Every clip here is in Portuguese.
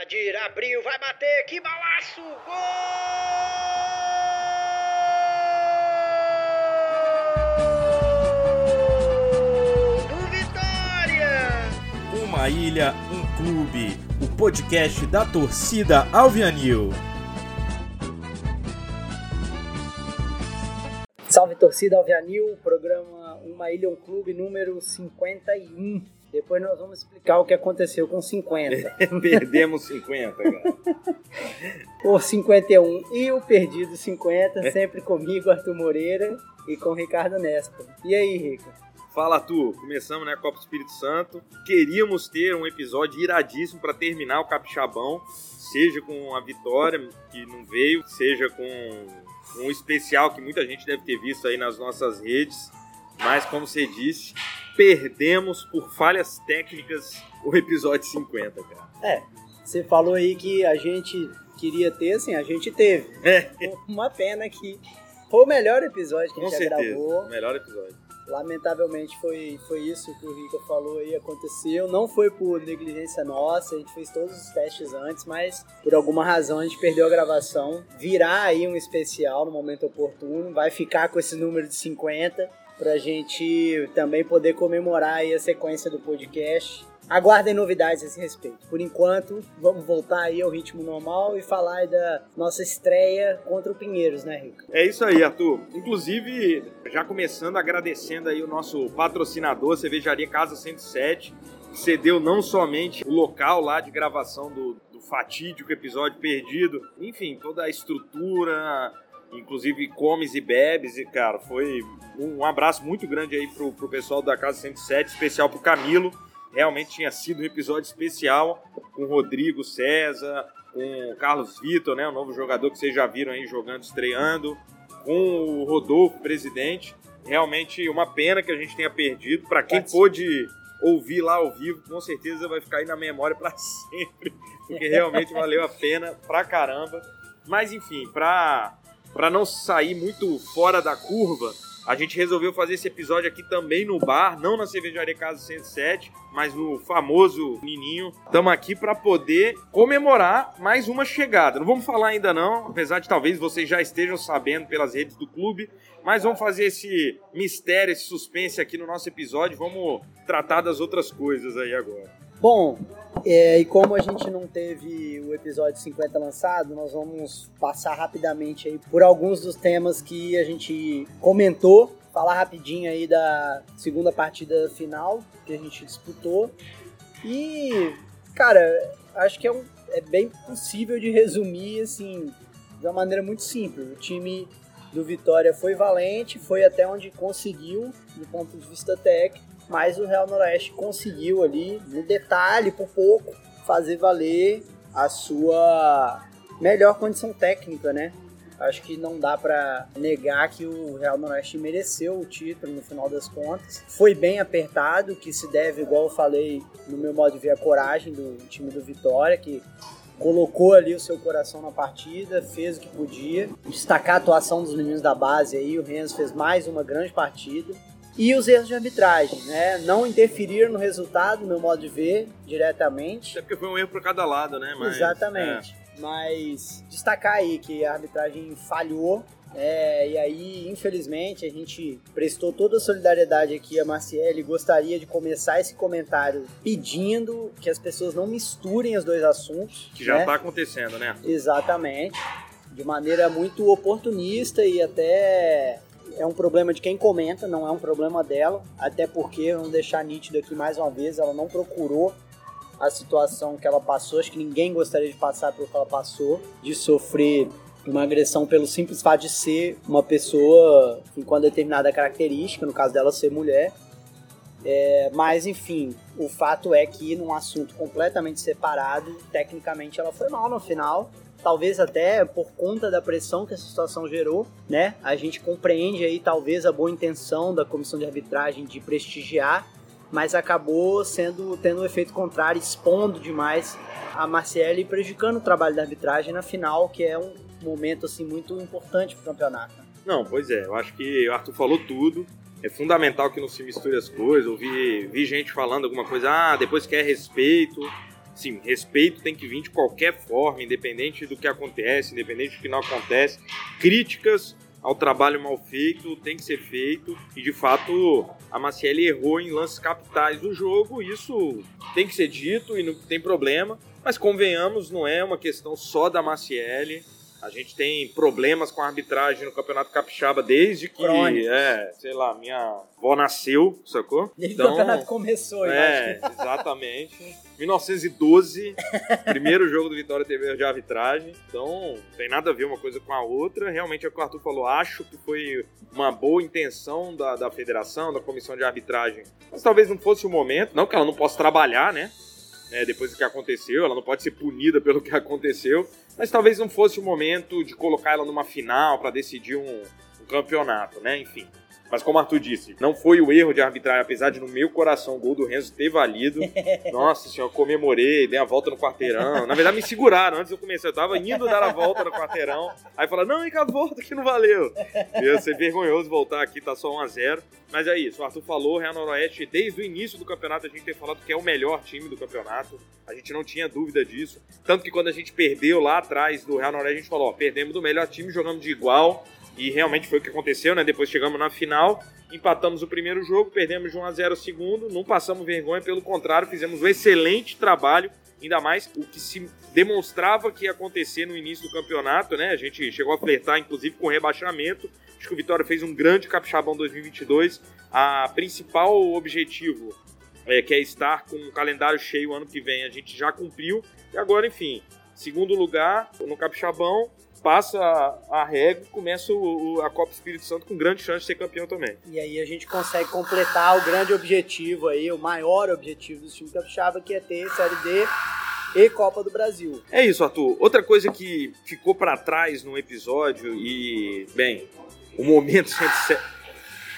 Adir abriu, vai bater, que balaço! Gol! Do Vitória! Uma ilha, um clube. O podcast da torcida Alvianil. Salve torcida Alvianil, programa Uma Ilha, um clube número 51. Depois nós vamos explicar o que aconteceu com 50. Perdemos 50, cara. Por 51 e o perdido 50, sempre comigo, Arthur Moreira, e com Ricardo Nespa. E aí, Rica? Fala, tu. Começamos, né, Copa Espírito Santo. Queríamos ter um episódio iradíssimo para terminar o Capixabão, seja com a vitória, que não veio, seja com um especial que muita gente deve ter visto aí nas nossas redes. Mas, como você disse, perdemos por falhas técnicas o episódio 50, cara. É, você falou aí que a gente queria ter, assim, a gente teve. É, Uma pena que foi o melhor episódio que com a gente certeza. gravou. Melhor episódio. Lamentavelmente foi, foi isso que o Rica falou aí, aconteceu. Não foi por negligência nossa, a gente fez todos os testes antes, mas por alguma razão a gente perdeu a gravação. Virá aí um especial no momento oportuno, vai ficar com esse número de 50 pra gente também poder comemorar a sequência do podcast. Aguardem novidades a esse respeito. Por enquanto, vamos voltar aí ao ritmo normal e falar da nossa estreia contra o Pinheiros, né, Rica? É isso aí, Arthur. Inclusive, já começando agradecendo aí o nosso patrocinador, Cervejaria Casa 107, que cedeu não somente o local lá de gravação do, do fatídico episódio perdido, enfim, toda a estrutura, inclusive comes e bebes, e cara, foi um, abraço muito grande aí pro, pro pessoal da Casa 107, especial pro Camilo. Realmente tinha sido um episódio especial com o Rodrigo César, com o Carlos Vitor, né, o novo jogador que vocês já viram aí jogando, estreando, com o Rodolfo, presidente. Realmente uma pena que a gente tenha perdido. Para quem pôde ouvir lá ao vivo, com certeza vai ficar aí na memória para sempre, porque realmente valeu a pena pra caramba. Mas enfim, pra, pra não sair muito fora da curva, a gente resolveu fazer esse episódio aqui também no bar, não na cervejaria Casa 107, mas no famoso Nininho. Estamos aqui para poder comemorar mais uma chegada. Não vamos falar ainda não, apesar de talvez vocês já estejam sabendo pelas redes do clube, mas vamos fazer esse mistério, esse suspense aqui no nosso episódio. Vamos tratar das outras coisas aí agora. Bom, é, e como a gente não teve o episódio 50 lançado, nós vamos passar rapidamente aí por alguns dos temas que a gente comentou. Falar rapidinho aí da segunda partida final que a gente disputou. E, cara, acho que é, um- é bem possível de resumir, assim, de uma maneira muito simples. O time do Vitória foi valente, foi até onde conseguiu, do ponto de vista técnico mas o Real Noroeste conseguiu ali, no detalhe, por pouco, fazer valer a sua melhor condição técnica, né? Acho que não dá pra negar que o Real Noroeste mereceu o título no final das contas. Foi bem apertado, que se deve, igual eu falei no meu modo de ver, a coragem do time do Vitória, que colocou ali o seu coração na partida, fez o que podia. Destacar a atuação dos meninos da base aí, o Renzo fez mais uma grande partida. E os erros de arbitragem, né? Não interferiram no resultado, no meu modo de ver, diretamente. Até porque foi um erro para cada lado, né? Mas, Exatamente. Mas destacar aí que a arbitragem falhou. é, e aí, infelizmente, a gente prestou toda a solidariedade aqui a Marciele. Gostaria de começar esse comentário pedindo que as pessoas não misturem os dois assuntos. é, que já né? tá acontecendo, né? Exatamente. De maneira muito oportunista e até é um problema de quem comenta, não é um problema dela. Até porque, vamos deixar nítido aqui mais uma vez, ela não procurou a situação que ela passou. Acho que ninguém gostaria de passar pelo que ela passou, de sofrer uma agressão pelo simples fato de ser uma pessoa com uma determinada característica, no caso dela ser mulher. É, mas enfim, o fato é que num assunto completamente separado, tecnicamente ela foi mal no final. Talvez até por conta da pressão que essa situação gerou, né? A gente compreende aí talvez a boa intenção da comissão de arbitragem de prestigiar, mas acabou sendo tendo um efeito contrário, expondo demais a Marcele e prejudicando o trabalho da arbitragem na final, que é um momento assim muito importante para o campeonato. Não, pois é, eu acho que o Arthur falou tudo. É fundamental que não se misture as coisas. Eu vi, vi gente falando alguma coisa, ah, depois quer respeito. Sim, respeito tem que vir de qualquer forma, independente do que acontece, independente do que não acontece. Críticas ao trabalho mal feito tem que ser feito e de fato a Maciel errou em lances capitais do jogo, isso tem que ser dito e não tem problema, mas convenhamos, não é uma questão só da Maciel. A gente tem problemas com a arbitragem no Campeonato Capixaba desde que, é, sei lá, minha avó nasceu, sacou? Desde então, o campeonato começou, É, exatamente. 1912, primeiro jogo do Vitória teve de arbitragem. Então, não tem nada a ver uma coisa com a outra. Realmente é o que o Arthur falou. Acho que foi uma boa intenção da, da federação, da comissão de arbitragem. Mas talvez não fosse o momento. Não que ela não possa trabalhar, né? É, depois do que aconteceu, ela não pode ser punida pelo que aconteceu, mas talvez não fosse o momento de colocar ela numa final para decidir um, um campeonato, né? Enfim. Mas como o Arthur disse, não foi o erro de arbitrar, apesar de no meu coração o gol do Renzo ter valido. Nossa senhora, comemorei, dei a volta no quarteirão. Na verdade, me seguraram antes eu começar. Eu tava indo dar a volta no quarteirão. Aí falaram, não, fica a volta que não valeu. Ia ser vergonhoso voltar aqui, tá só 1x0. Mas é isso, o Arthur falou, Real Noroeste, desde o início do campeonato, a gente tem falado que é o melhor time do campeonato. A gente não tinha dúvida disso. Tanto que quando a gente perdeu lá atrás do Real Noroeste, a gente falou, ó, perdemos do melhor time, jogamos de igual e realmente foi o que aconteceu, né? Depois chegamos na final, empatamos o primeiro jogo, perdemos de 1 a 0 o segundo, não passamos vergonha, pelo contrário, fizemos um excelente trabalho, ainda mais o que se demonstrava que ia acontecer no início do campeonato, né? A gente chegou a flertar, inclusive, com rebaixamento. Acho que o Vitória fez um grande capixabão 2022. A principal objetivo, é, que é estar com um calendário cheio ano que vem, a gente já cumpriu. E agora, enfim, segundo lugar no capixabão, passa a, regra e começa o, o, a Copa Espírito Santo com grande chance de ser campeão também. E aí a gente consegue completar o grande objetivo aí, o maior objetivo do time capixaba, que é ter Série D e Copa do Brasil. É isso, Arthur. Outra coisa que ficou para trás no episódio e, bem, o momento 107...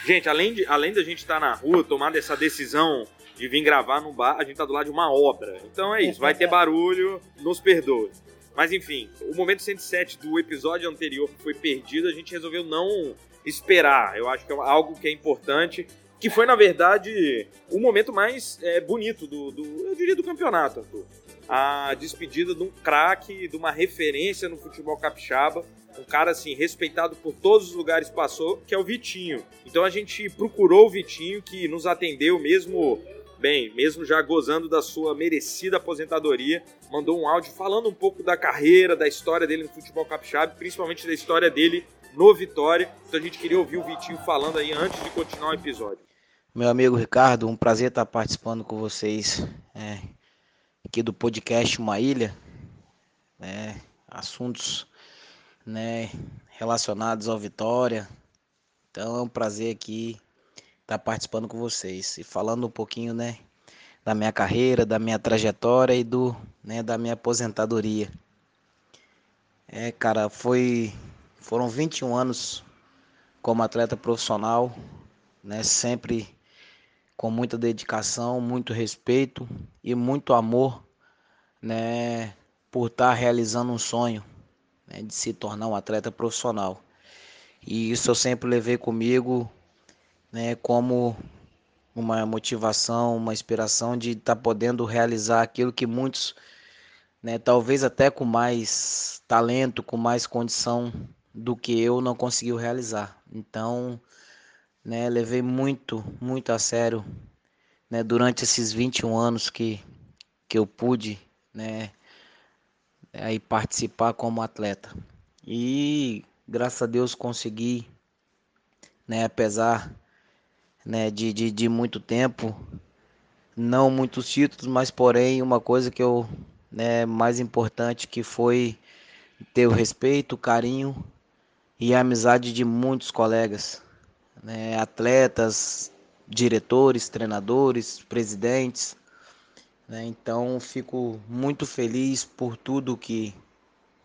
Gente, além, de, além da gente estar tá na rua, tomando essa decisão de vir gravar no bar, a gente tá do lado de uma obra. Então é isso, vai ter barulho, nos perdoe. Mas enfim, o momento 107 do episódio anterior que foi perdido, a gente resolveu não esperar. Eu acho que é algo que é importante. Que foi, na verdade, o momento mais é, bonito do, do, eu diria, do campeonato, Arthur. A despedida de um craque, de uma referência no futebol capixaba. Um cara, assim, respeitado por todos os lugares passou, que é o Vitinho. Então a gente procurou o Vitinho, que nos atendeu mesmo bem, mesmo já gozando da sua merecida aposentadoria, mandou um áudio falando um pouco da carreira, da história dele no futebol capixaba, principalmente da história dele no Vitória. Então a gente queria ouvir o Vitinho falando aí antes de continuar o episódio. Meu amigo Ricardo, um prazer estar participando com vocês é, aqui do podcast Uma Ilha. Né, assuntos né, relacionados ao Vitória. Então é um prazer aqui estar tá participando com vocês e falando um pouquinho, né, da minha carreira, da minha trajetória e do, né, da minha aposentadoria. É, cara, foi foram 21 anos como atleta profissional, né, sempre com muita dedicação, muito respeito e muito amor, né, por estar tá realizando um sonho, né, de se tornar um atleta profissional. E isso eu sempre levei comigo né, como uma motivação, uma inspiração de estar tá podendo realizar aquilo que muitos, né, talvez até com mais talento, com mais condição do que eu não conseguiu realizar. Então, né, levei muito, muito a sério, né, durante esses 21 anos que, que eu pude, né, aí participar como atleta. E graças a Deus consegui, né, apesar né, de, de, de muito tempo, não muitos títulos, mas porém uma coisa que eu né, mais importante que foi ter o respeito, o carinho e a amizade de muitos colegas, né, atletas, diretores, treinadores, presidentes. Né, então fico muito feliz por tudo que,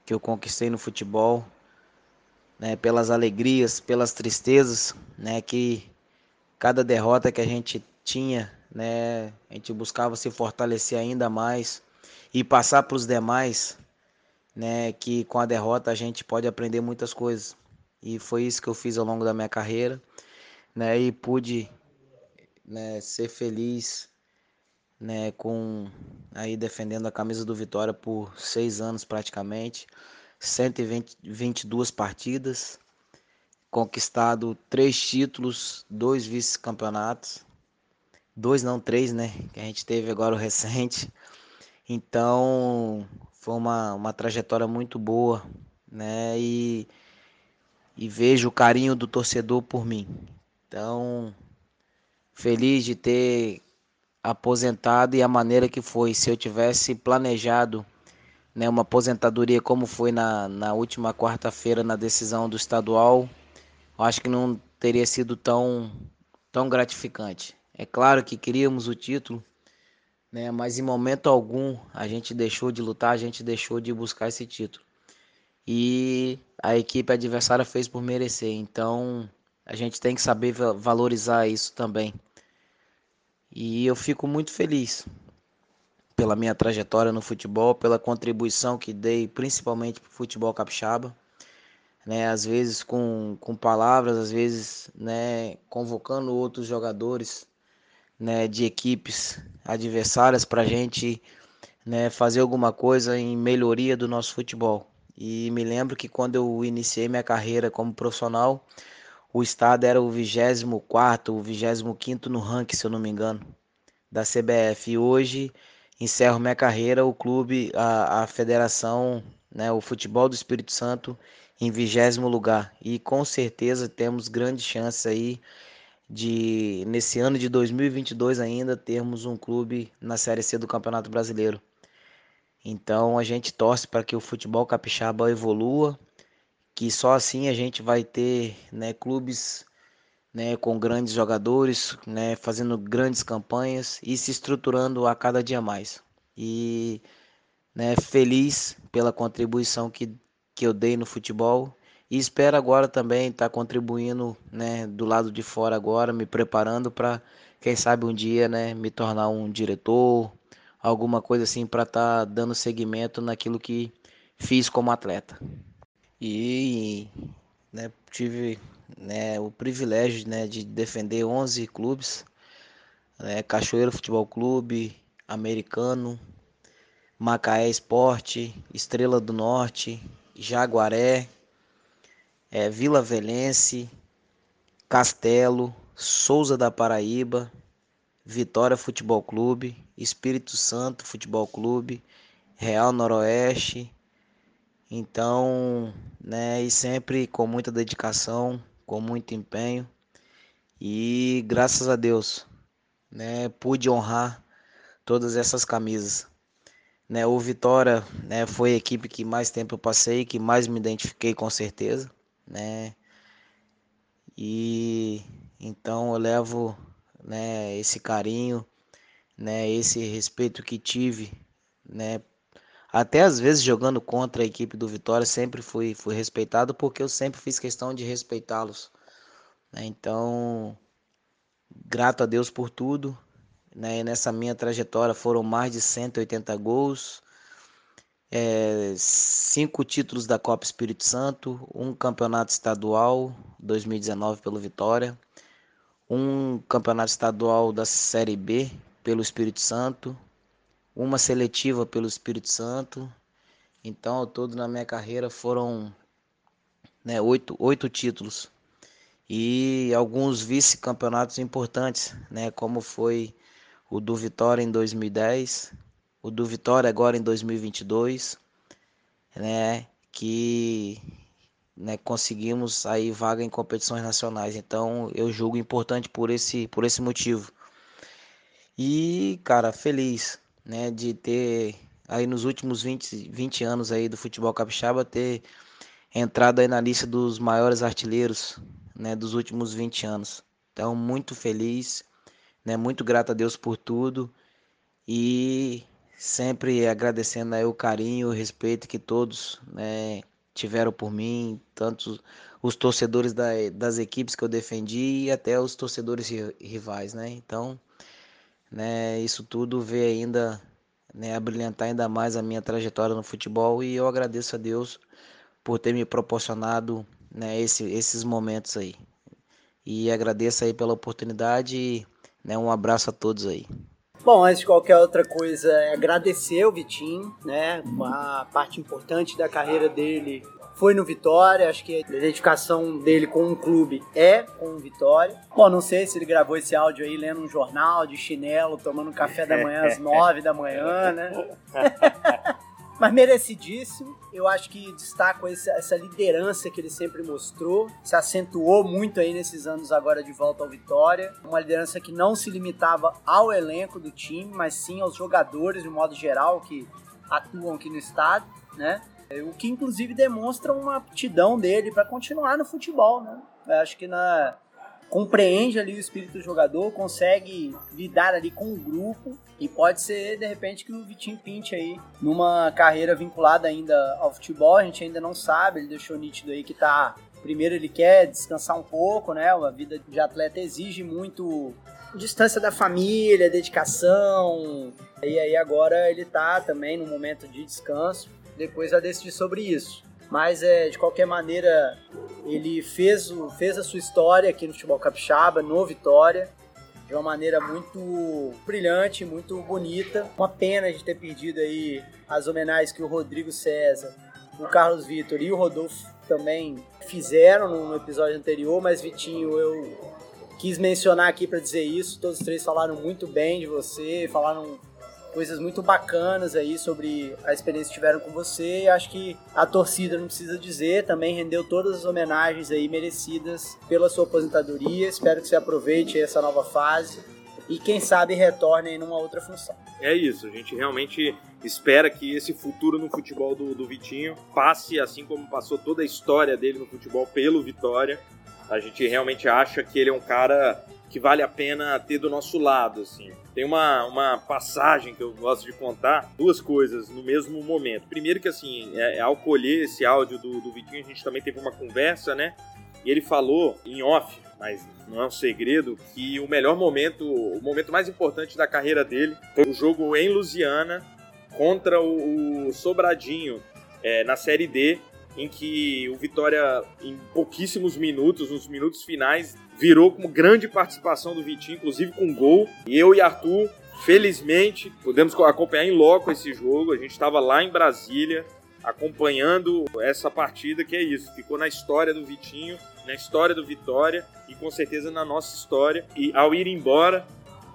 que eu conquistei no futebol, né, pelas alegrias, pelas tristezas, né, que cada derrota que a gente tinha, né, a gente buscava se fortalecer ainda mais e passar para os demais, né, que com a derrota a gente pode aprender muitas coisas. E foi isso que eu fiz ao longo da minha carreira, né, e pude né, ser feliz né, com aí defendendo a camisa do Vitória por seis anos praticamente, 122 partidas, conquistado três títulos, dois vice-campeonatos, dois não três, né, que a gente teve agora o recente. Então foi uma, uma trajetória muito boa, né, e, e vejo o carinho do torcedor por mim. Então feliz de ter aposentado e a maneira que foi. Se eu tivesse planejado né, uma aposentadoria como foi na, na última quarta-feira na decisão do estadual, acho que não teria sido tão, tão gratificante. É claro que queríamos o título, né, mas em momento algum a gente deixou de lutar, a gente deixou de buscar esse título. E a equipe adversária fez por merecer, então a gente tem que saber valorizar isso também. E eu fico muito feliz pela minha trajetória no futebol, pela contribuição que dei principalmente para o futebol capixaba. Né, às vezes com, com palavras, às vezes né, convocando outros jogadores né, de equipes adversárias para a gente né, fazer alguma coisa em melhoria do nosso futebol. E me lembro que quando eu iniciei minha carreira como profissional, o estado era o 24, o 25 no ranking, se eu não me engano, da CBF. E hoje encerro minha carreira, o clube, a, a federação, né, o futebol do Espírito Santo em vigésimo lugar. E com certeza temos grandes chances aí de, nesse ano de 2022 ainda, termos um clube na Série C do Campeonato Brasileiro. Então a gente torce para que o futebol capixaba evolua que só assim a gente vai ter né, clubes né, com grandes jogadores, né, fazendo grandes campanhas e se estruturando a cada dia mais. E né, feliz pela contribuição que, que eu dei no futebol e espero agora também estar tá contribuindo né, do lado de fora agora, me preparando para quem sabe um dia né, me tornar um diretor, alguma coisa assim para estar tá dando seguimento naquilo que fiz como atleta. E né, tive né, o privilégio né, de defender 11 clubes, né, Cachoeiro Futebol Clube, Americano, Macaé Esporte, Estrela do Norte, Jaguaré, é, Vila Velense, Castelo, Souza da Paraíba, Vitória Futebol Clube, Espírito Santo Futebol Clube, Real Noroeste, então, né, e sempre com muita dedicação, com muito empenho. E graças a Deus, né, pude honrar todas essas camisas. Né, o Vitória, né, foi a equipe que mais tempo eu passei, que mais me identifiquei com certeza, né? E então eu levo, né, esse carinho, né, esse respeito que tive, né, até às vezes jogando contra a equipe do Vitória, sempre fui, fui respeitado porque eu sempre fiz questão de respeitá-los. Né? Então, grato a Deus por tudo. Né? Nessa minha trajetória foram mais de 180 gols, é, cinco títulos da Copa Espírito Santo, um campeonato estadual 2019 pelo Vitória, um campeonato estadual da Série B pelo Espírito Santo, uma seletiva pelo Espírito Santo. Então, ao todo na minha carreira foram né, oito, oito títulos e alguns vice-campeonatos importantes, né, como foi o do Vitória em 2010, o do Vitória agora em 2022, né, que né, conseguimos aí vaga em competições nacionais. Então, eu julgo importante por esse por esse motivo. E, cara, feliz, né, de ter aí nos últimos 20, 20 anos aí do futebol capixaba ter entrado aí na lista dos maiores artilheiros, né, dos últimos 20 anos. Então, muito feliz, né, muito grato a Deus por tudo e sempre agradecendo aí o carinho, o respeito que todos, né, tiveram por mim, tanto os torcedores da, das equipes que eu defendi e até os torcedores rivais, né? Então, né? Isso tudo vê ainda, né, a brilhantar ainda mais a minha trajetória no futebol e eu agradeço a Deus por ter me proporcionado, né, esse, esses momentos aí. E agradeço aí pela oportunidade né, um abraço a todos aí. Bom, antes de qualquer outra coisa, agradecer o Vitinho, né? Uma parte importante da carreira dele foi no Vitória, acho que a identificação dele com um clube é com o Vitória. Bom, não sei se ele gravou esse áudio aí lendo um jornal de chinelo, tomando café da manhã às nove da manhã, né? Mas merecidíssimo. Eu acho que destaco essa liderança que ele sempre mostrou. Se acentuou muito aí nesses anos agora de volta ao Vitória. Uma liderança que não se limitava ao elenco do time, mas sim aos jogadores de modo geral que atuam aqui no estado, né? O que inclusive demonstra uma aptidão dele para continuar no futebol, né? Eu acho que na compreende ali o espírito do jogador, consegue lidar ali com o grupo e pode ser de repente que o Vitinho pinte aí numa carreira vinculada ainda ao futebol, a gente ainda não sabe, ele deixou nítido aí que tá primeiro ele quer descansar um pouco, né? A vida de atleta exige muito distância da família, dedicação. E aí agora ele tá também no momento de descanso. Depois vai decidir sobre isso. Mas é, de qualquer maneira, ele fez, o, fez a sua história aqui no futebol capixaba, no Vitória, de uma maneira muito brilhante, muito bonita. Uma pena de ter perdido aí as homenagens que o Rodrigo César, o Carlos Vitor e o Rodolfo também fizeram no episódio anterior, mas Vitinho, eu quis mencionar aqui para dizer isso. Todos os três falaram muito bem de você, falaram coisas muito bacanas aí sobre a experiência que tiveram com você. E acho que a torcida não precisa dizer, também rendeu todas as homenagens aí merecidas pela sua aposentadoria. Espero que você aproveite essa nova fase e quem sabe retorne em uma outra função. É isso, a gente realmente espera que esse futuro no futebol do, do Vitinho passe assim como passou toda a história dele no futebol pelo Vitória. A gente realmente acha que ele é um cara que vale a pena ter do nosso lado, assim. Tem uma, uma passagem que eu gosto de contar, duas coisas no mesmo momento. Primeiro que, assim, é, é, ao colher esse áudio do, do Vitinho, a gente também teve uma conversa, né? E ele falou em off, mas não é um segredo, que o melhor momento, o momento mais importante da carreira dele foi o jogo em Lusiana contra o, o Sobradinho é, na Série D, em que o Vitória, em pouquíssimos minutos, nos minutos finais, virou como grande participação do Vitinho, inclusive com gol. E eu e Arthur, felizmente, pudemos acompanhar em loco esse jogo. A gente estava lá em Brasília acompanhando essa partida, que é isso. Ficou na história do Vitinho, na história do Vitória e com certeza na nossa história. E ao ir embora,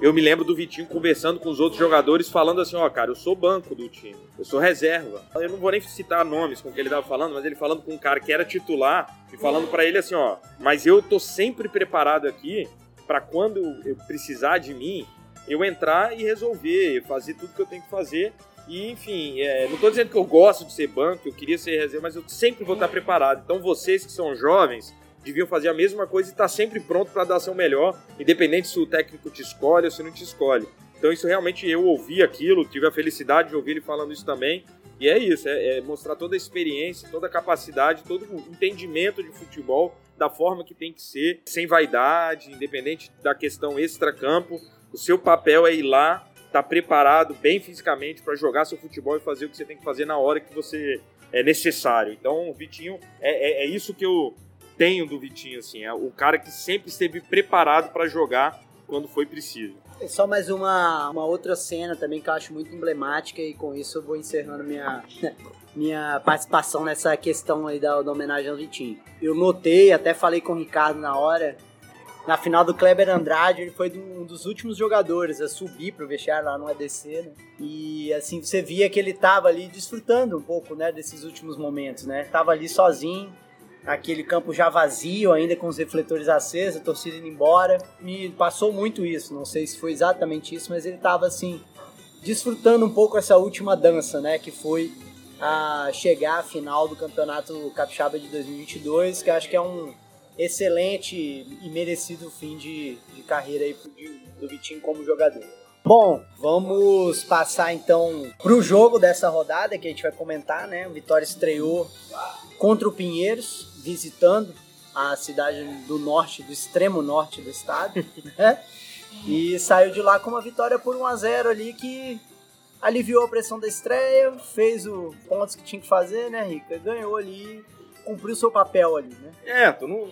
eu me lembro do Vitinho conversando com os outros jogadores, falando assim: ó, oh, cara, eu sou banco do time, eu sou reserva. Eu não vou nem citar nomes com que ele tava falando, mas ele falando com um cara que era titular e falando para ele assim: ó, mas eu tô sempre preparado aqui para quando eu precisar de mim, eu entrar e resolver, fazer tudo que eu tenho que fazer. E, enfim, é, não tô dizendo que eu gosto de ser banco, eu queria ser reserva, mas eu sempre vou estar preparado. Então, vocês que são jovens, deviam fazer a mesma coisa e estar tá sempre pronto para dar seu melhor, independente se o técnico te escolhe ou se não te escolhe. Então isso realmente eu ouvi aquilo, tive a felicidade de ouvir ele falando isso também. E é isso, é, é mostrar toda a experiência, toda a capacidade, todo o entendimento de futebol da forma que tem que ser, sem vaidade, independente da questão extra-campo. O seu papel é ir lá, estar tá preparado bem fisicamente para jogar seu futebol e fazer o que você tem que fazer na hora que você é necessário. Então, Vitinho, é, é, é isso que eu, tenho do Vitinho, assim. É o cara que sempre esteve preparado para jogar quando foi preciso. É só mais uma, uma outra cena também que eu acho muito emblemática e com isso eu vou encerrando minha, minha participação nessa questão aí da, da homenagem ao Vitinho. Eu notei, até falei com o Ricardo na hora, na final do Kleber Andrade, ele foi um dos últimos jogadores a subir pro vestiário lá no ADC, né? E assim, você via que ele tava ali desfrutando um pouco, né, desses últimos momentos, né? Tava ali sozinho, aquele campo já vazio, ainda com os refletores acesos, a torcida indo embora. Me passou muito isso, não sei se foi exatamente isso, mas ele estava assim, desfrutando um pouco essa última dança, né, que foi a chegar à final do Campeonato Capixaba de 2022, que acho que é um excelente e merecido fim de, de carreira aí do Vitinho como jogador. Bom, vamos passar então para o jogo dessa rodada que a gente vai comentar, né? O Vitória estreou contra o Pinheiros, visitando a cidade do norte, do extremo norte do estado, né? E saiu de lá com uma vitória por 1 a 0 ali que aliviou a pressão da estreia, fez o pontos que tinha que fazer, né, Rica? Ganhou ali, cumpriu seu papel ali, né? É, tu não,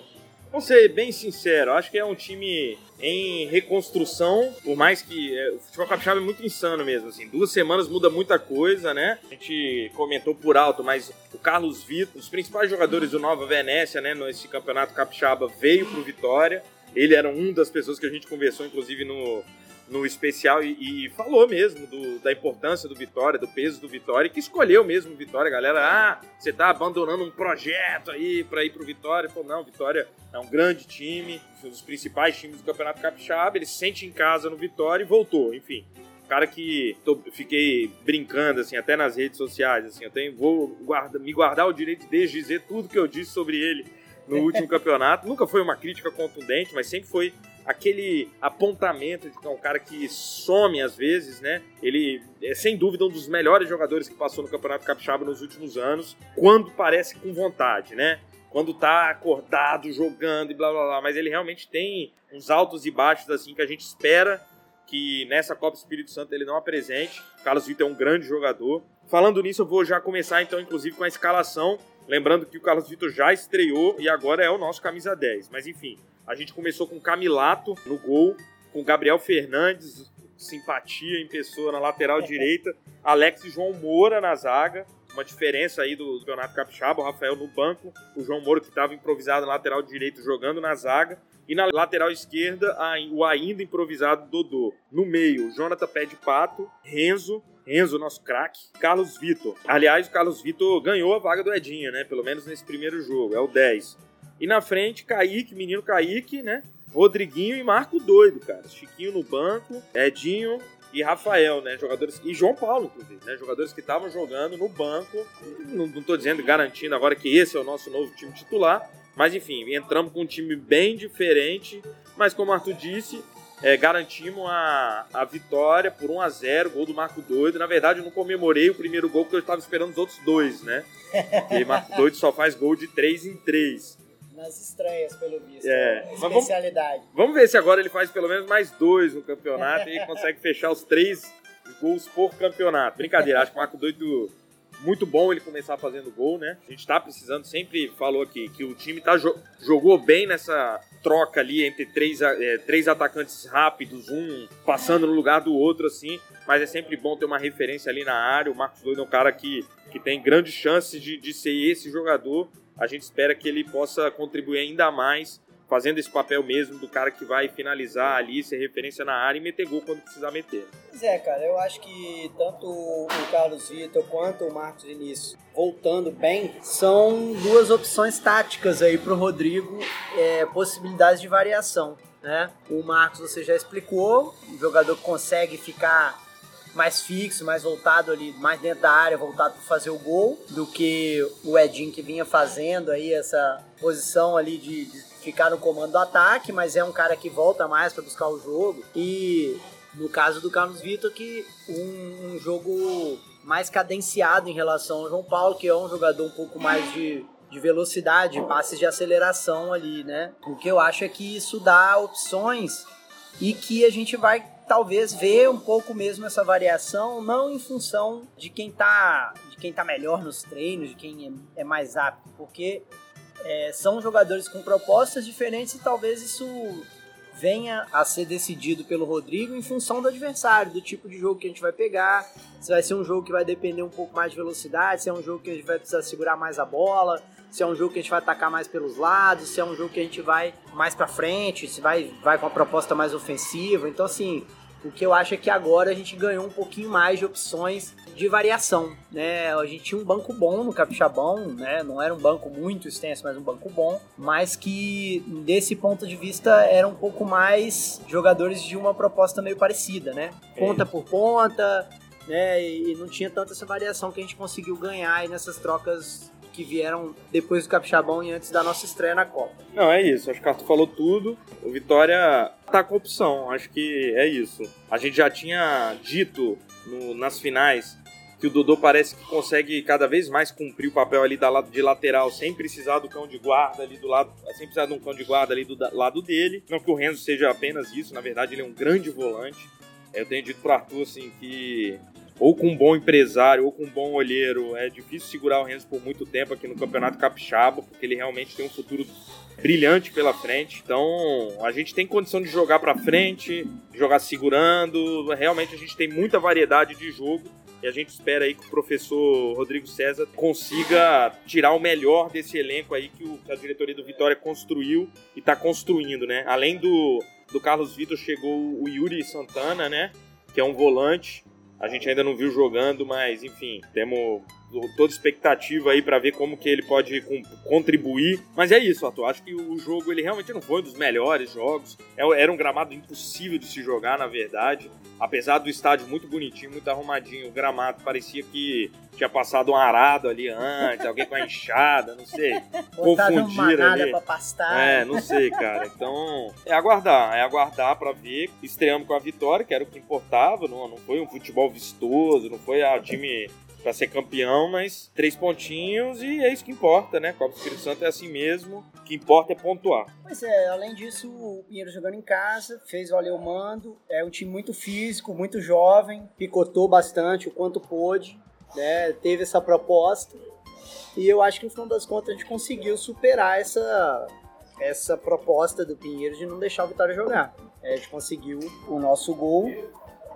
Vou ser bem sincero, acho que é um time em reconstrução, por mais que é, o futebol capixaba é muito insano mesmo, assim, duas semanas muda muita coisa, né? A gente comentou por alto, mas o Carlos Vitor, os principais jogadores do Nova Venécia, né, nesse campeonato capixaba, veio pro Vitória. Ele era um das pessoas que a gente conversou, inclusive, no, no especial e, e falou mesmo do, da importância do Vitória, do peso do Vitória, que escolheu mesmo o Vitória, galera. Ah, você tá abandonando um projeto aí para ir pro Vitória. Falou, não, Vitória é um grande time, um dos principais times do Campeonato Capixaba, ele se sente em casa no Vitória e voltou, enfim. Cara que tô, fiquei brincando, assim, até nas redes sociais, assim, eu tenho, vou guarda, me guardar o direito de dizer tudo que eu disse sobre ele no último campeonato. Nunca foi uma crítica contundente, mas sempre foi aquele apontamento de que é um cara que some às vezes, né? Ele é sem dúvida um dos melhores jogadores que passou no Campeonato Capixaba nos últimos anos, quando parece com vontade, né? Quando tá acordado, jogando e blá blá blá, mas ele realmente tem uns altos e baixos assim que a gente espera que nessa Copa Espírito Santo ele não apresente. O Carlos Vitor é um grande jogador. Falando nisso, eu vou já começar então, inclusive, com a escalação. Lembrando que o Carlos Vitor já estreou e agora é o nosso camisa 10. Mas enfim, a gente começou com Camilato no gol, com Gabriel Fernandes, simpatia em pessoa na lateral direita, Alex e João Moura na zaga, uma diferença aí do Campeonato Capixaba, o Rafael no banco, o João Moura que estava improvisado na lateral direito jogando na zaga, e na lateral esquerda o ainda improvisado Dodô. No meio, Jonathan Pé de Pato, Renzo, Renzo, nosso craque, Carlos Vitor. Aliás, o Carlos Vitor ganhou a vaga do Edinho, né? Pelo menos nesse primeiro jogo, é o 10. E na frente, Kaique, menino Kaique, né? Rodriguinho e Marco Doido, cara. Chiquinho no banco, Edinho e Rafael, né? Jogadores. E João Paulo, inclusive, né? Jogadores que estavam jogando no banco. Não, não tô dizendo, garantindo agora que esse é o nosso novo time titular. Mas enfim, entramos com um time bem diferente. Mas como o Arthur disse, é, garantimos a, a vitória por 1 a 0 gol do Marco Doido. Na verdade, eu não comemorei o primeiro gol porque eu estava esperando os outros dois, né? Porque Marco Doido só faz gol de 3 em 3 nas estranhas, pelo visto. É. Especialidade. Vamos, vamos, ver se agora ele faz pelo menos mais dois no campeonato e consegue fechar os três gols por campeonato. Brincadeira, acho que o Marco Doido muito bom ele começar fazendo gol, né? A gente tá precisando, sempre falou aqui, que o time tá, jogou bem nessa troca ali entre três, é, três atacantes rápidos, um passando no lugar do outro, assim. Mas é sempre bom ter uma referência ali na área. O Marcos Doido é um cara que, que tem grandes chances de, de ser esse jogador a gente espera que ele possa contribuir ainda mais, fazendo esse papel mesmo do cara que vai finalizar ali, ser referência na área e meter gol quando precisar meter. Pois é, cara, eu acho que tanto o Carlos Vitor quanto o Marcos Vinícius voltando bem, são duas opções táticas aí para o Rodrigo, é, possibilidades de variação. Né? O Marcos você já explicou, o jogador consegue ficar mais fixo, mais voltado ali, mais dentro da área, voltado para fazer o gol, do que o Edinho que vinha fazendo aí essa posição ali de, de ficar no comando do ataque, mas é um cara que volta mais para buscar o jogo. E no caso do Carlos Vitor, que um, um jogo mais cadenciado em relação ao João Paulo, que é um jogador um pouco mais de de velocidade, passes de aceleração ali, né? O que eu acho é que isso dá opções e que a gente vai talvez ver um pouco mesmo essa variação, não em função de quem tá, de quem tá melhor nos treinos, de quem é, é mais apto, porque é, são jogadores com propostas diferentes e talvez isso venha a ser decidido pelo Rodrigo em função do adversário, do tipo de jogo que a gente vai pegar, se vai ser um jogo que vai depender um pouco mais de velocidade, se é um jogo que a gente vai precisar segurar mais a bola, se é um jogo que a gente vai atacar mais pelos lados, se é um jogo que a gente vai mais para frente, se vai, vai com a proposta mais ofensiva. Então, assim, o que eu acho é que agora a gente ganhou um pouquinho mais de opções de variação, né? A gente tinha um banco bom no Capixabão, né? Não era um banco muito extenso, mas um banco bom, mas que desse ponto de vista era um pouco mais jogadores de uma proposta meio parecida, né? Ponta por ponta, né? E não tinha tanta essa variação que a gente conseguiu ganhar aí nessas trocas que vieram depois do Capixabão e antes da nossa estreia na Copa. Não, é isso. Acho que o Arthur falou tudo. O Vitória tá com opção. Acho que é isso. A gente já tinha dito no, nas finais que o Dodô parece que consegue cada vez mais cumprir o papel ali da de lateral sem precisar do cão de guarda ali do lado, sem precisar de um cão de guarda ali do lado dele. Não que o Renzo seja apenas isso, na verdade ele é um grande volante. Eu tenho dito pro Arthur assim que ou com um bom empresário, ou com um bom olheiro, é difícil segurar o Renzo por muito tempo aqui no Campeonato Capixaba, porque ele realmente tem um futuro brilhante pela frente. Então, a gente tem condição de jogar para frente, jogar segurando. Realmente a gente tem muita variedade de jogo e a gente espera aí que o professor Rodrigo César consiga tirar o melhor desse elenco aí que, o, que a diretoria do Vitória construiu e está construindo, né? Além do, do Carlos Vitor, chegou o Yuri Santana, né? Que é um volante. A gente ainda não viu jogando, mas enfim, temos toda expectativa aí para ver como que ele pode contribuir. Mas é isso, Arthur. Acho que o jogo ele realmente não foi um dos melhores jogos. É, era um gramado impossível de se jogar, na verdade. Apesar do estádio muito bonitinho, muito arrumadinho, o gramado parecia que tinha passado um arado ali antes, alguém com a enxada, não sei. Confundiram ali. Pra pastar. É, não sei, cara. Então, é aguardar, é aguardar para ver. Estreamos com a vitória, que era o que importava, não, não foi um futebol vistoso, não foi a time para ser campeão, mas três pontinhos e é isso que importa, né? Copa do Espírito Santo é assim mesmo, o que importa é pontuar. Pois é, além disso, o Pinheiro jogando em casa, fez valer o mando, é um time muito físico, muito jovem, picotou bastante o quanto pôde, né? Teve essa proposta e eu acho que no final das contas a gente conseguiu superar essa essa proposta do Pinheiro de não deixar o Vitória jogar. É, a gente conseguiu o nosso gol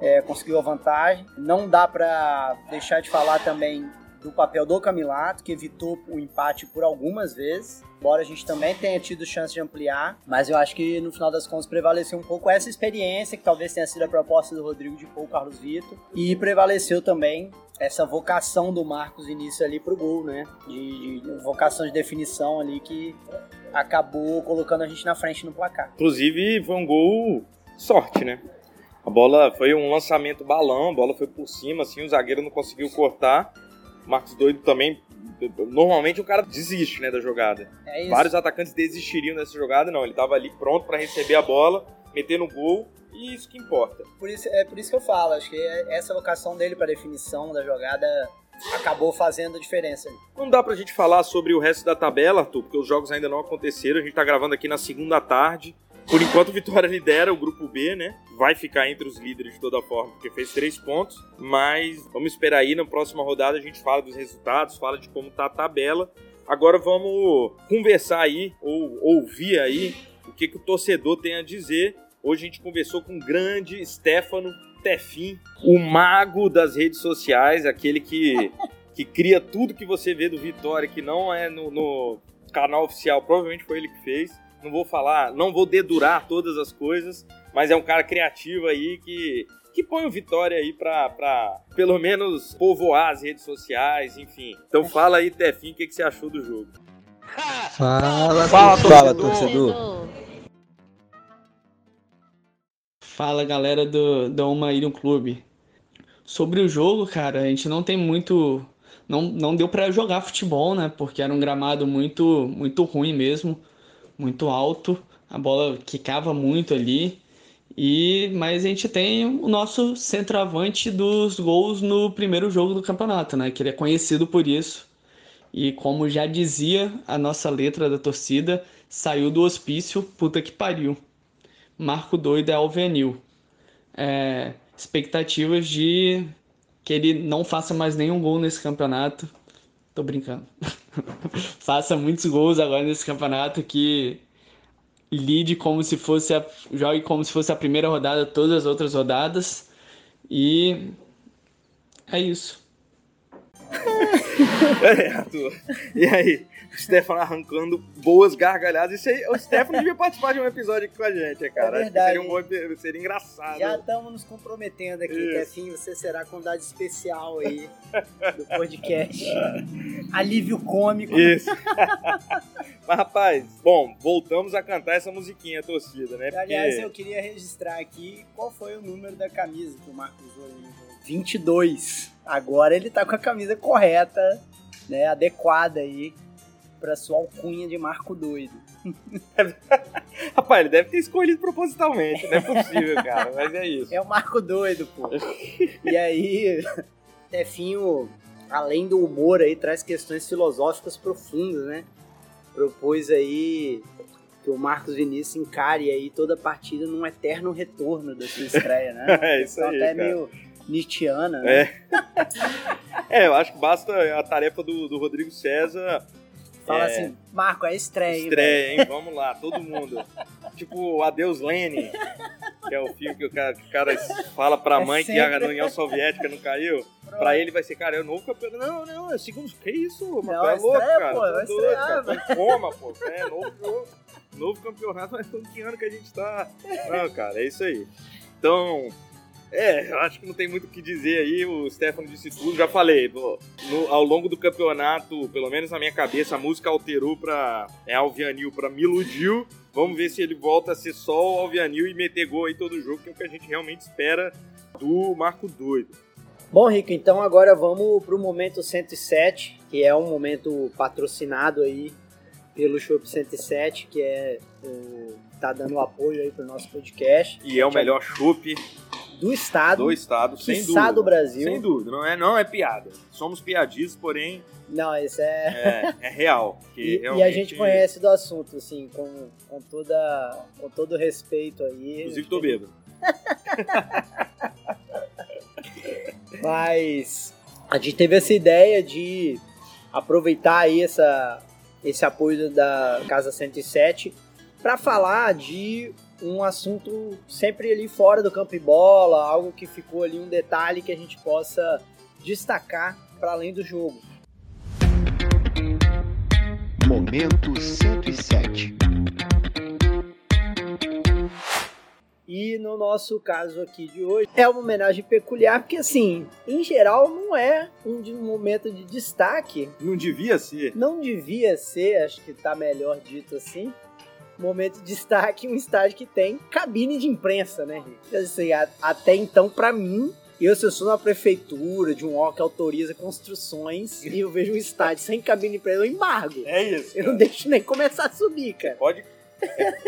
é, conseguiu a vantagem. Não dá para deixar de falar também do papel do Camilato, que evitou o empate por algumas vezes. Embora a gente também tenha tido chance de ampliar, mas eu acho que no final das contas prevaleceu um pouco essa experiência, que talvez tenha sido a proposta do Rodrigo de Paul Carlos Vitor, e prevaleceu também essa vocação do Marcos Início ali pro gol, né? De, de, vocação de definição ali que acabou colocando a gente na frente no placar. Inclusive, foi um gol sorte, né? A bola foi um lançamento balão, a bola foi por cima, assim, o zagueiro não conseguiu cortar. O Marcos Doido também. Normalmente o cara desiste, né, da jogada. É Vários atacantes desistiriam dessa jogada, não. Ele estava ali pronto para receber a bola, meter no gol e isso que importa. Por isso, é por isso que eu falo, acho que essa vocação dele para definição da jogada acabou fazendo a diferença. Não dá pra gente falar sobre o resto da tabela, Arthur, porque os jogos ainda não aconteceram. A gente tá gravando aqui na segunda tarde. Por enquanto, o Vitória lidera o grupo B, né? Vai ficar entre os líderes de toda forma, porque fez três pontos. Mas vamos esperar aí, na próxima rodada a gente fala dos resultados, fala de como tá a tabela. Agora vamos conversar aí, ou ouvir aí, o que, que o torcedor tem a dizer. Hoje a gente conversou com o grande Stefano Tefim, o mago das redes sociais, aquele que, que cria tudo que você vê do Vitória, que não é no, no canal oficial, provavelmente foi ele que fez não vou falar, não vou dedurar todas as coisas, mas é um cara criativo aí que, que põe o Vitória aí pra, pra pelo menos povoar as redes sociais, enfim. Então fala aí, Tefim, o que, que você achou do jogo? Fala, fala, fala torcedor. Fala galera do, do Uma Ilha Clube. Sobre o jogo, cara, a gente não tem muito. Não, não deu para jogar futebol, né? Porque era um gramado muito, muito ruim mesmo muito alto, a bola quicava muito ali. E mas a gente tem o nosso centroavante dos gols no primeiro jogo do campeonato, né? Que ele é conhecido por isso. E como já dizia a nossa letra da torcida, saiu do hospício, puta que pariu. Marco doido é Alvenil. É, expectativas de que ele não faça mais nenhum gol nesse campeonato. Tô brincando. Faça muitos gols agora nesse campeonato que lide como se fosse a, jogue como se fosse a primeira rodada, todas as outras rodadas. E é isso. é. E aí? O Stefano arrancando boas gargalhadas. Isso aí, o Stefano devia participar de um episódio aqui com a gente, cara. É verdade. seria, um bom, seria engraçado. Já estamos nos comprometendo aqui, Stefano. Você será convidado especial aí do podcast. Alívio cômico. Isso. Mas, rapaz, bom, voltamos a cantar essa musiquinha, torcida, né? Porque... Aliás, eu queria registrar aqui qual foi o número da camisa que o Marcos usou. 22. Agora ele tá com a camisa correta, né? Adequada aí pra sua alcunha de Marco Doido. Rapaz, ele deve ter escolhido propositalmente, não é possível, cara, mas é isso. É o Marco Doido, pô. e aí, Tefinho, além do humor aí, traz questões filosóficas profundas, né? Propôs aí que o Marcos Vinícius encare aí toda a partida num eterno retorno da sua estreia, né? é isso então, aí, até cara. meio Nietzscheana. Né? É. é, eu acho que basta a tarefa do, do Rodrigo César. Fala é... assim, Marco, é estreia. Estreia, hein? Vamos lá, todo mundo. tipo, Adeus Lenin, que é o filme que o cara, que o cara fala pra é mãe sempre... que a União Soviética não caiu. Pronto. Pra ele vai ser, cara, é o novo campeão. Não, não, é segundo. Que isso? Não, é louco, estreia, cara. Pô, tá doido, cara. Tá em coma, pô. É, novo, novo campeonato, mas que ano que a gente tá. Não, cara, é isso aí. Então, é, eu acho que não tem muito o que dizer aí, o Stefano disse tudo, já falei, no, ao longo do campeonato, pelo menos na minha cabeça, a música alterou pra é, Alvianil pra Miludiu, vamos ver se ele volta a ser só o Alvianil e meter gol aí todo jogo, que é o que a gente realmente espera do Marco Doido. Bom, Rico, então agora vamos pro momento 107, que é um momento patrocinado aí pelo Shop 107, que é o, tá dando apoio aí pro nosso podcast. E é o melhor chopp do estado. Do estado, sem dúvida. do Brasil. Sem dúvida, não é, não é piada. Somos piadistas, porém. Não, isso é. É, é real. E, realmente... e, a gente conhece do assunto, assim, com, com, toda, com todo respeito aí. Inclusive, tô bêbado. Mas a gente teve essa ideia de aproveitar aí essa, esse apoio da Casa 107 para falar de um assunto sempre ali fora do campo e bola, algo que ficou ali um detalhe que a gente possa destacar para além do jogo. Momento 107 E no nosso caso aqui de hoje é uma homenagem peculiar, porque assim, em geral não é um, um momento de destaque. Não devia ser. Não devia ser, acho que tá melhor dito assim momento de destaque, um estádio que tem cabine de imprensa, né, Rick? Assim, até então, para mim, eu, se eu sou na prefeitura, de um órgão que autoriza construções, e eu vejo um estádio sem cabine de imprensa, eu embargo. É isso. Eu não deixo nem começar a subir, cara. Pode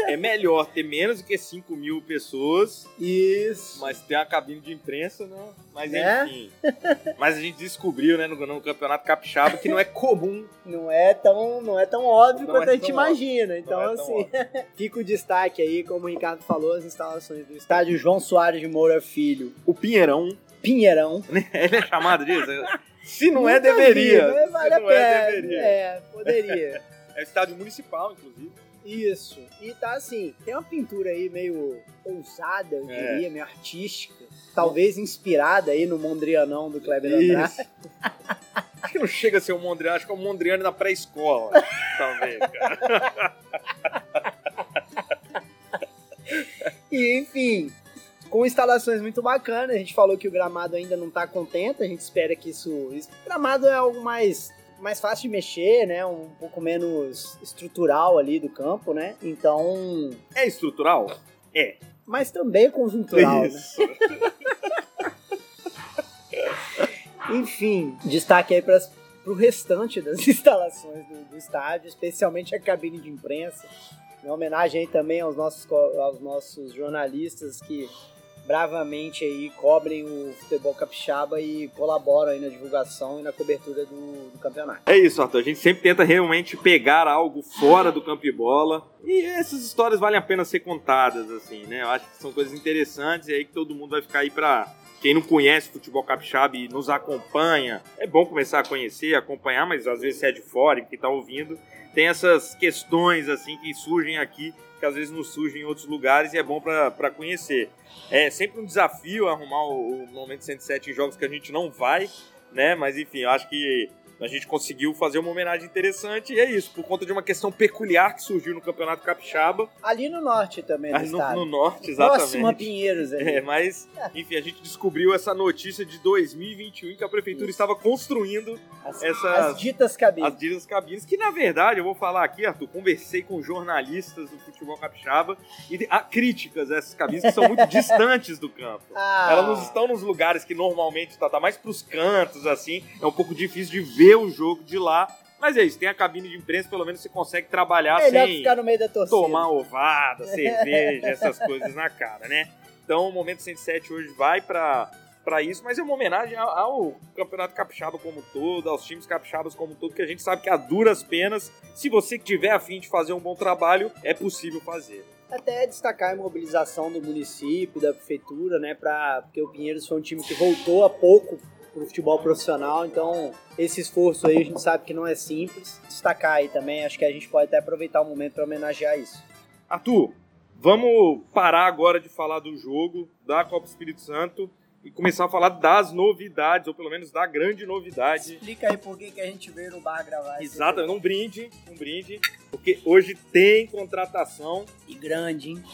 é, melhor ter menos do que 5 mil pessoas. Isso. Mas ter uma cabine de imprensa, né? Mas é? enfim. mas a gente descobriu, né, no, no, Campeonato Capixaba, que não é comum. Não é tão, não é tão óbvio não quanto é a gente imagina. Então, é assim, fica o destaque aí, como o Ricardo falou, as instalações do estádio João Soares de Moura Filho. O Pinheirão. Pinheirão. Ele é chamado disso? Se não é, deveria. Vi, não é, vale Se não é, deveria. É, poderia. é estádio municipal, inclusive. Isso. E tá assim, tem uma pintura aí meio ousada, eu é. diria, meio artística. Talvez inspirada aí no Mondrianão do Kleber Andrade. Acho que não chega a ser o Mondriano, acho que é o Mondriano na pré-escola. talvez, cara. e enfim, com instalações muito bacanas. A gente falou que o gramado ainda não tá contente, a gente espera que isso. O gramado é algo mais mais fácil de mexer, né? Um pouco menos estrutural ali do campo, né? Então. É estrutural? É. Mas também é conjuntural, né? Isso. né? Enfim, destaque aí para o restante das instalações do, do, estádio, especialmente a cabine de imprensa. Uma homenagem aí também aos nossos, aos nossos jornalistas que bravamente aí cobrem o futebol capixaba e colaboram aí na divulgação e na cobertura do, do, campeonato. É isso, Arthur. A gente sempre tenta realmente pegar algo fora do campo e bola. E essas histórias valem a pena ser contadas, assim, né? Eu acho que são coisas interessantes e aí que todo mundo vai ficar aí pra. Quem não conhece futebol capixaba e nos acompanha, é bom começar a conhecer, acompanhar, mas às vezes é de fora e que tá ouvindo, tem essas questões assim que surgem aqui que às vezes não surgem em outros lugares e é bom para conhecer. É sempre um desafio arrumar o, o momento 107 em jogos que a gente não vai, né? Mas enfim, eu acho que a gente conseguiu fazer uma homenagem interessante e é isso, por conta de uma questão peculiar que surgiu no Campeonato Capixaba. Ali no norte também, no, no, no norte, exatamente. Próximo a Pinheiros. Ali. É, mas, enfim, a gente descobriu essa notícia de 2021 que a Prefeitura isso. estava construindo as, essas... As ditas cabines. As ditas cabines, que na verdade, eu vou falar aqui, Arthur, conversei com jornalistas do futebol capixaba e há críticas a essas cabines que são muito distantes do campo. Ah. Elas não estão nos lugares que normalmente está, tá mais pros cantos, assim, é um pouco difícil de ver o jogo de lá. Mas é isso, tem a cabine de imprensa, pelo menos você consegue trabalhar Melhor sem ficar no meio da torcida. tomar ovada, cerveja, essas coisas na cara, né? Então o Momento 107 hoje vai para para isso, mas é uma homenagem ao, Campeonato Capixaba como todo, aos times capixabas como todo, que a gente sabe que a duras penas, se você tiver afim de fazer um bom trabalho, é possível fazer. Até destacar a mobilização do município, da prefeitura, né, pra, porque o Pinheiros foi um time que voltou há pouco pro futebol profissional, então esse esforço aí a gente sabe que não é simples. Destacar aí também, acho que a gente pode até aproveitar o momento para homenagear isso. Arthur, vamos parar agora de falar do jogo da Copa Espírito Santo e começar a falar das novidades, ou pelo menos da grande novidade. Explica aí por que, que a gente veio no bar gravar Exato, um brinde, um brinde, porque hoje tem contratação. E grande, hein?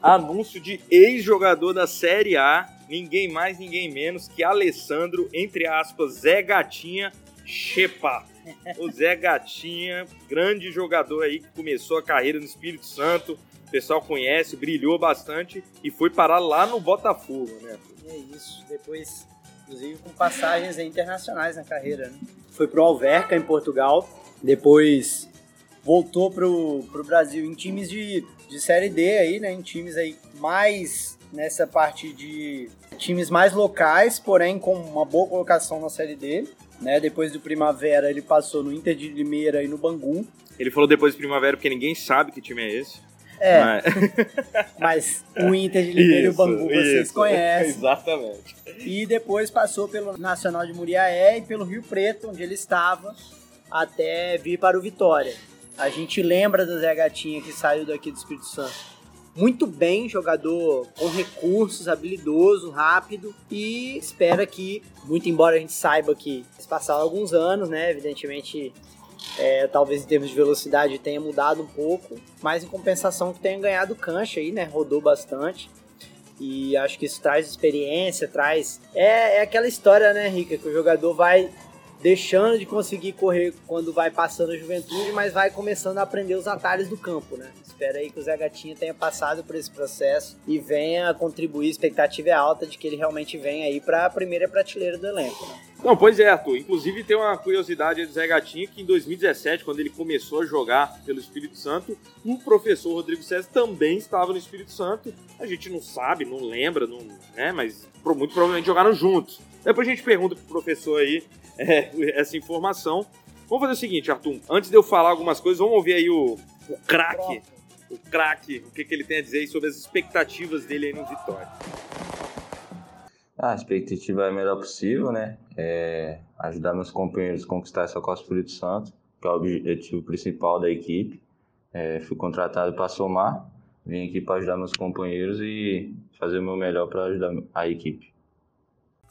Anúncio de ex-jogador da Série A, ninguém mais, ninguém menos que Alessandro, entre aspas, Zé Gatinha Chepa. O Zé Gatinha, grande jogador aí que começou a carreira no Espírito Santo, o pessoal conhece, brilhou bastante e foi parar lá no Botafogo, né? É isso, depois, inclusive com passagens internacionais na carreira, né? Foi pro Alverca, em Portugal, depois voltou pro, pro Brasil em times de, de Série D aí, né? Em times aí mais nessa parte de times mais locais, porém com uma boa colocação na Série D. Né? Depois do Primavera, ele passou no Inter de Limeira e no Bangu. Ele falou depois do Primavera porque ninguém sabe que time é esse. É, mas, mas o Inter de Limeira e o Bangu vocês isso, conhecem. Exatamente. E depois passou pelo Nacional de Muriaé e pelo Rio Preto, onde ele estava, até vir para o Vitória. A gente lembra do Zé Gatinha que saiu daqui do Espírito Santo. Muito bem, jogador com recursos, habilidoso, rápido e espera que, muito embora a gente saiba que se passaram alguns anos, né? Evidentemente, é, talvez em termos de velocidade tenha mudado um pouco, mas em compensação que tenha ganhado cancha aí, né? Rodou bastante. E acho que isso traz experiência, traz. É, é aquela história, né, Rica? Que o jogador vai deixando de conseguir correr quando vai passando a juventude, mas vai começando a aprender os atalhos do campo, né? Espero aí que o Zé Gatinho tenha passado por esse processo e venha contribuir. A expectativa é alta de que ele realmente venha aí para a primeira prateleira do elenco. Né? Não, pois é, Arthur. Inclusive tem uma curiosidade do Zé Gatinho que em 2017, quando ele começou a jogar pelo Espírito Santo, o professor Rodrigo César também estava no Espírito Santo. A gente não sabe, não lembra, não, né? Mas muito provavelmente jogaram juntos. Depois a gente pergunta pro professor aí é, essa informação. Vamos fazer o seguinte, Arthur. Antes de eu falar algumas coisas, vamos ouvir aí o, o craque. O craque, o que, que ele tem a dizer aí sobre as expectativas dele aí no Vitória. Ah, a expectativa é a melhor possível, né? É ajudar meus companheiros a conquistar essa Copa Espírito Santo, que é o objetivo principal da equipe. É, fui contratado para somar, vim aqui para ajudar meus companheiros e fazer o meu melhor para ajudar a equipe.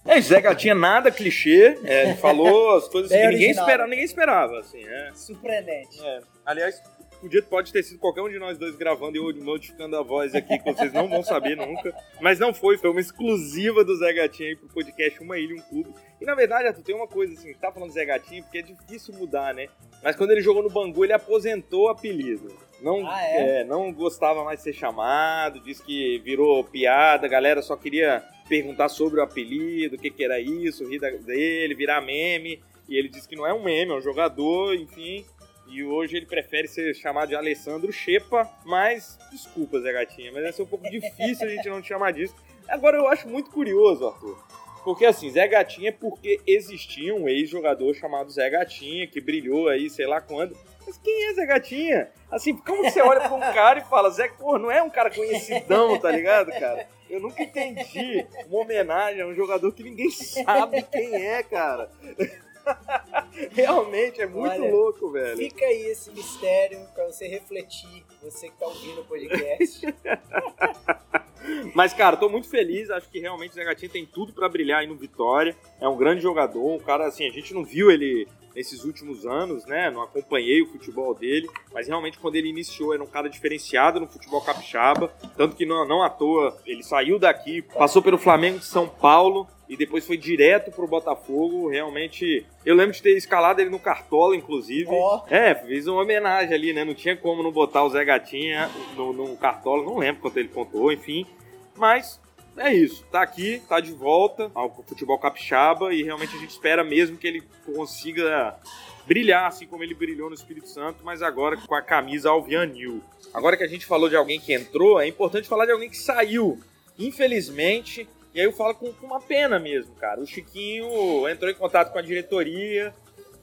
É, Zé Gatinha nada clichê, é, ele falou as coisas Bem que ninguém original. esperava, ninguém esperava, assim, é. Surpreendente. É, Aliás, podia, pode ter sido qualquer um de nós dois gravando e eu modificando a voz aqui, que vocês não vão saber nunca. Mas não foi, foi uma exclusiva do Zé Gatinha aí pro podcast Uma Ilha, um Clube. E na verdade, Arthur, tem uma coisa assim, tá falando do Zé Gatinha porque é difícil mudar, né? Mas quando ele jogou no Bangu, ele aposentou o apelido. Não, Ah, é? não gostava mais de ser chamado, disse que virou piada, a galera só queria perguntar sobre o apelido, o que, que era isso, rir dele, virar meme. E ele disse que não é um meme, é um jogador, enfim. E hoje ele prefere ser chamado de Alessandro Chepa, mas desculpa, Zé Gatinha, mas vai ser um pouco difícil a gente não te chamar disso. Agora eu acho muito curioso, Arthur. Porque assim, Zé Gatinha é porque existia um ex-jogador chamado Zé Gatinha, que brilhou aí, sei lá quando. Mas quem é Zé Gatinha? Assim, como você olha pra um cara e fala, Zé, pô, não é um cara conhecidão, tá ligado, cara? Eu nunca entendi uma homenagem a um jogador que ninguém sabe quem é, cara. Realmente, é muito Olha, louco, velho. Fica aí esse mistério pra você refletir, você que tá ouvindo o podcast. Mas, cara, tô muito feliz. Acho que realmente o Zé Gatinha tem tudo pra brilhar aí no Vitória. É um grande jogador. Um cara, assim, a gente não viu ele nesses últimos anos, né? Não acompanhei o futebol dele. Mas realmente, quando ele iniciou, era um cara diferenciado no futebol capixaba. Tanto que não, não à toa, ele saiu daqui, passou pelo Flamengo de São Paulo. E depois foi direto pro Botafogo. Realmente, eu lembro de ter escalado ele no Cartola, inclusive. Ó. É, fiz uma homenagem ali, né? Não tinha como não botar o Zé Gatinha no, no Cartola. Não lembro quanto ele contou, enfim. Mas é isso, tá aqui, tá de volta ao futebol capixaba e realmente a gente espera mesmo que ele consiga brilhar assim como ele brilhou no Espírito Santo, mas agora com a camisa alvianil. Agora que a gente falou de alguém que entrou, é importante falar de alguém que saiu. Infelizmente, e aí eu falo com, com uma pena mesmo, cara. O Chiquinho entrou em contato com a diretoria,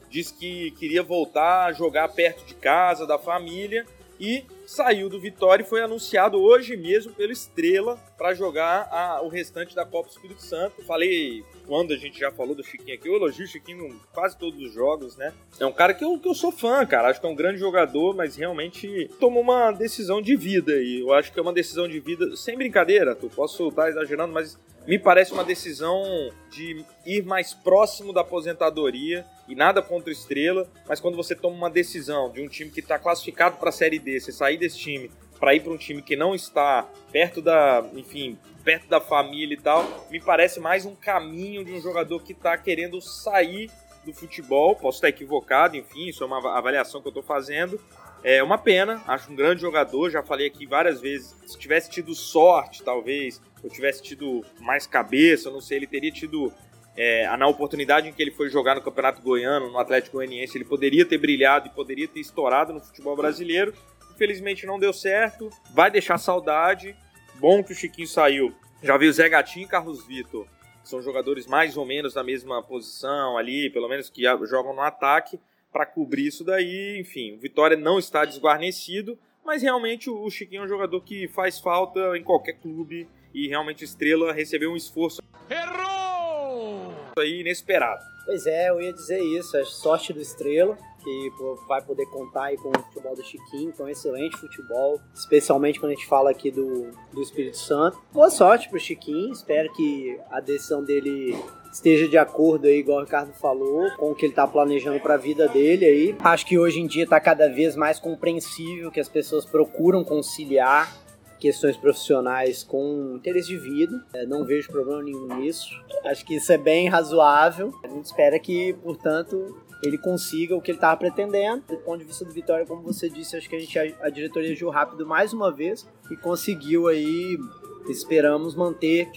disse que queria voltar a jogar perto de casa, da família, e saiu do Vitória e foi anunciado hoje mesmo pelo Estrela para jogar a, o restante da Copa Espírito Santo. Falei quando a gente já falou do Chiquinho aqui, eu elogio o Chiquinho em quase todos os jogos, né? É um cara que eu, que eu sou fã, cara. Acho que é um grande jogador, mas realmente tomou uma decisão de vida. E eu acho que é uma decisão de vida, sem brincadeira, tu posso estar exagerando, mas me parece uma decisão de ir mais próximo da aposentadoria e nada contra Estrela, mas quando você toma uma decisão de um time que está classificado para a Série D, você sair desse time para ir para um time que não está perto da, enfim, perto da família e tal, me parece mais um caminho de um jogador que está querendo sair do futebol. Posso estar equivocado, enfim, isso é uma avaliação que eu estou fazendo. É uma pena, acho um grande jogador, já falei aqui várias vezes. Se tivesse tido sorte, talvez, ou tivesse tido mais cabeça, não sei, ele teria tido é, na oportunidade em que ele foi jogar no Campeonato Goiano, no Atlético Goianiense, ele poderia ter brilhado e poderia ter estourado no futebol brasileiro. Infelizmente não deu certo, vai deixar saudade. Bom que o Chiquinho saiu. Já viu Zé Gatinho e Carlos Vitor. São jogadores mais ou menos da mesma posição ali, pelo menos que jogam no ataque, para cobrir isso daí. Enfim, o Vitória não está desguarnecido, mas realmente o Chiquinho é um jogador que faz falta em qualquer clube e realmente o Estrela recebeu um esforço. Errou! Aí inesperado. Pois é, eu ia dizer isso, a sorte do Estrela que vai poder contar aí com o futebol do Chiquinho, então excelente futebol, especialmente quando a gente fala aqui do, do Espírito Santo. Boa sorte pro Chiquinho, espero que a decisão dele esteja de acordo aí, igual o Ricardo falou, com o que ele está planejando para a vida dele aí. Acho que hoje em dia está cada vez mais compreensível que as pessoas procuram conciliar questões profissionais com interesse de vida. É, não vejo problema nenhum nisso. Acho que isso é bem razoável. A gente espera que, portanto, ele consiga o que ele estava pretendendo. Do ponto de vista do Vitória, como você disse, acho que a gente a, diretoria agiu rápido mais uma vez e conseguiu aí, esperamos manter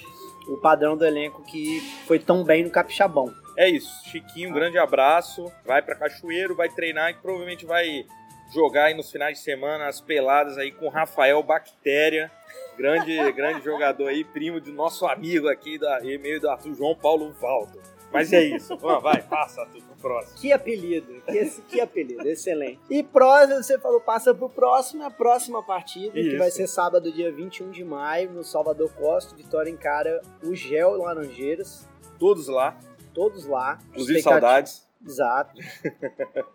o padrão do elenco que foi tão bem no Capixabão. É isso, Chiquinho, um grande abraço. Vai para Cachoeiro, vai treinar e provavelmente vai jogar aí nos finais de semana as peladas aí com Rafael Bactéria, grande grande jogador aí, primo do nosso amigo aqui da e-mail do Arthur João Paulo Valdo. Mas é isso. vai, passa tudo pro próximo. Que apelido. Que, que apelido. Excelente. E próximo, você falou, passa pro próximo, a próxima partida, isso. que vai ser sábado, dia 21 de maio, no Salvador Costa. Vitória encara o Gel Laranjeiras. Todos lá. Todos lá. Inclusive saudades. Exato.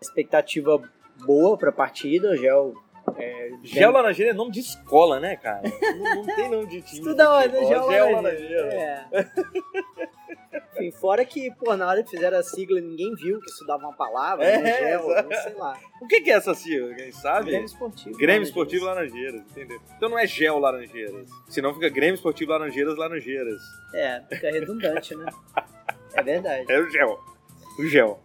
Expectativa boa pra partida. Gel é, Gel Laranjeira é nome de escola, né, cara? Não, não tem nome de time. Estuda onde? Gel, Gel Laranjeira. É. Enfim, fora que, pô, na hora que fizeram a sigla, ninguém viu que isso dava uma palavra, é, né? Gel, não sei lá. O que, que é essa sigla? Quem sabe? Grêmio Esportivo. Grêmio Esportivo Laranjeiras, entendeu? Então não é Gel Laranjeiras. Senão fica Grêmio Esportivo Laranjeiras Laranjeiras. É, fica redundante, né? É verdade. É o Gel. O gel.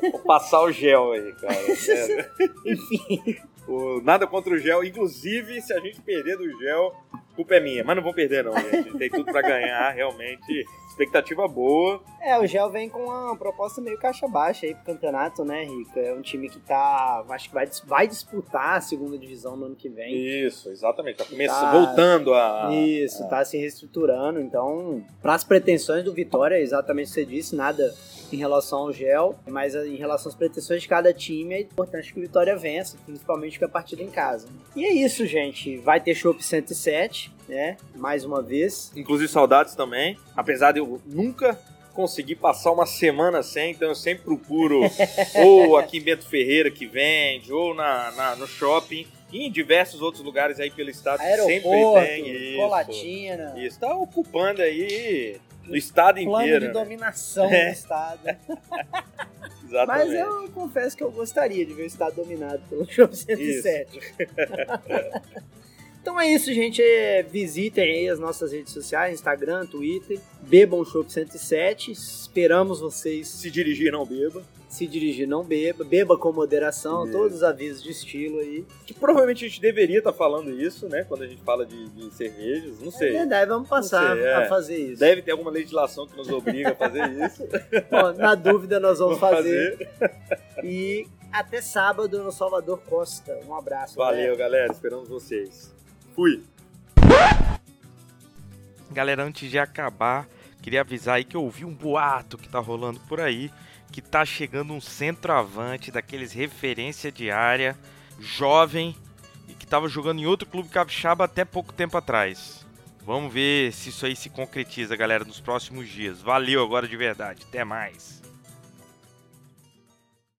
Vou passar o gel aí, cara. É. Enfim. O, nada contra o gel. Inclusive, se a gente perder do gel, culpa é minha. Mas não vou perder, não, gente. Tem tudo para ganhar, realmente. Expectativa boa. É, o Gel vem com uma proposta meio caixa baixa aí pro campeonato, né, Rica? É um time que tá. Acho que vai, vai disputar a segunda divisão no ano que vem. Isso, exatamente. Tá começando, tá, voltando a. Isso, a... tá se reestruturando. Então, para as pretensões do Vitória, exatamente o que você disse, nada em relação ao Gel, mas em relação às pretensões de cada time, é importante que o Vitória vença, principalmente com a partida em casa. E é isso, gente. Vai ter Chopp 107, né? Mais uma vez. Inclusive saudades também. Apesar de eu nunca conseguir passar uma semana sem, então eu sempre procuro ou aqui em Bento Ferreira que vende, ou na, na no shopping. E em diversos outros lugares aí pelo estado Aeroporto, sempre tem isso. Colatina. Isso, tá ocupando aí o estado Plano inteiro. Plano de né? dominação é. do estado. Exatamente. Mas eu confesso que eu gostaria de ver o estado dominado pelo Show 107. Então é isso, gente. Visitem aí as nossas redes sociais, Instagram, Twitter. Bebam Shop 107. Esperamos vocês. Se dirigir, não beba. Se dirigir, não beba. Beba com moderação. É. Todos os avisos de estilo aí. Que provavelmente a gente deveria estar tá falando isso, né? Quando a gente fala de, de cervejas. Não sei. É verdade, vamos passar sei, é. a fazer isso. Deve ter alguma legislação que nos obriga a fazer isso. Bom, na dúvida, nós vamos, vamos fazer. fazer. E até sábado no Salvador Costa. Um abraço. Valeu, galera. galera. Esperamos vocês. Fui. Galera, antes de acabar, queria avisar aí que eu ouvi um boato que tá rolando por aí, que tá chegando um centroavante daqueles referência diária, jovem, e que estava jogando em outro clube capixaba até pouco tempo atrás. Vamos ver se isso aí se concretiza, galera, nos próximos dias. Valeu agora de verdade. Até mais.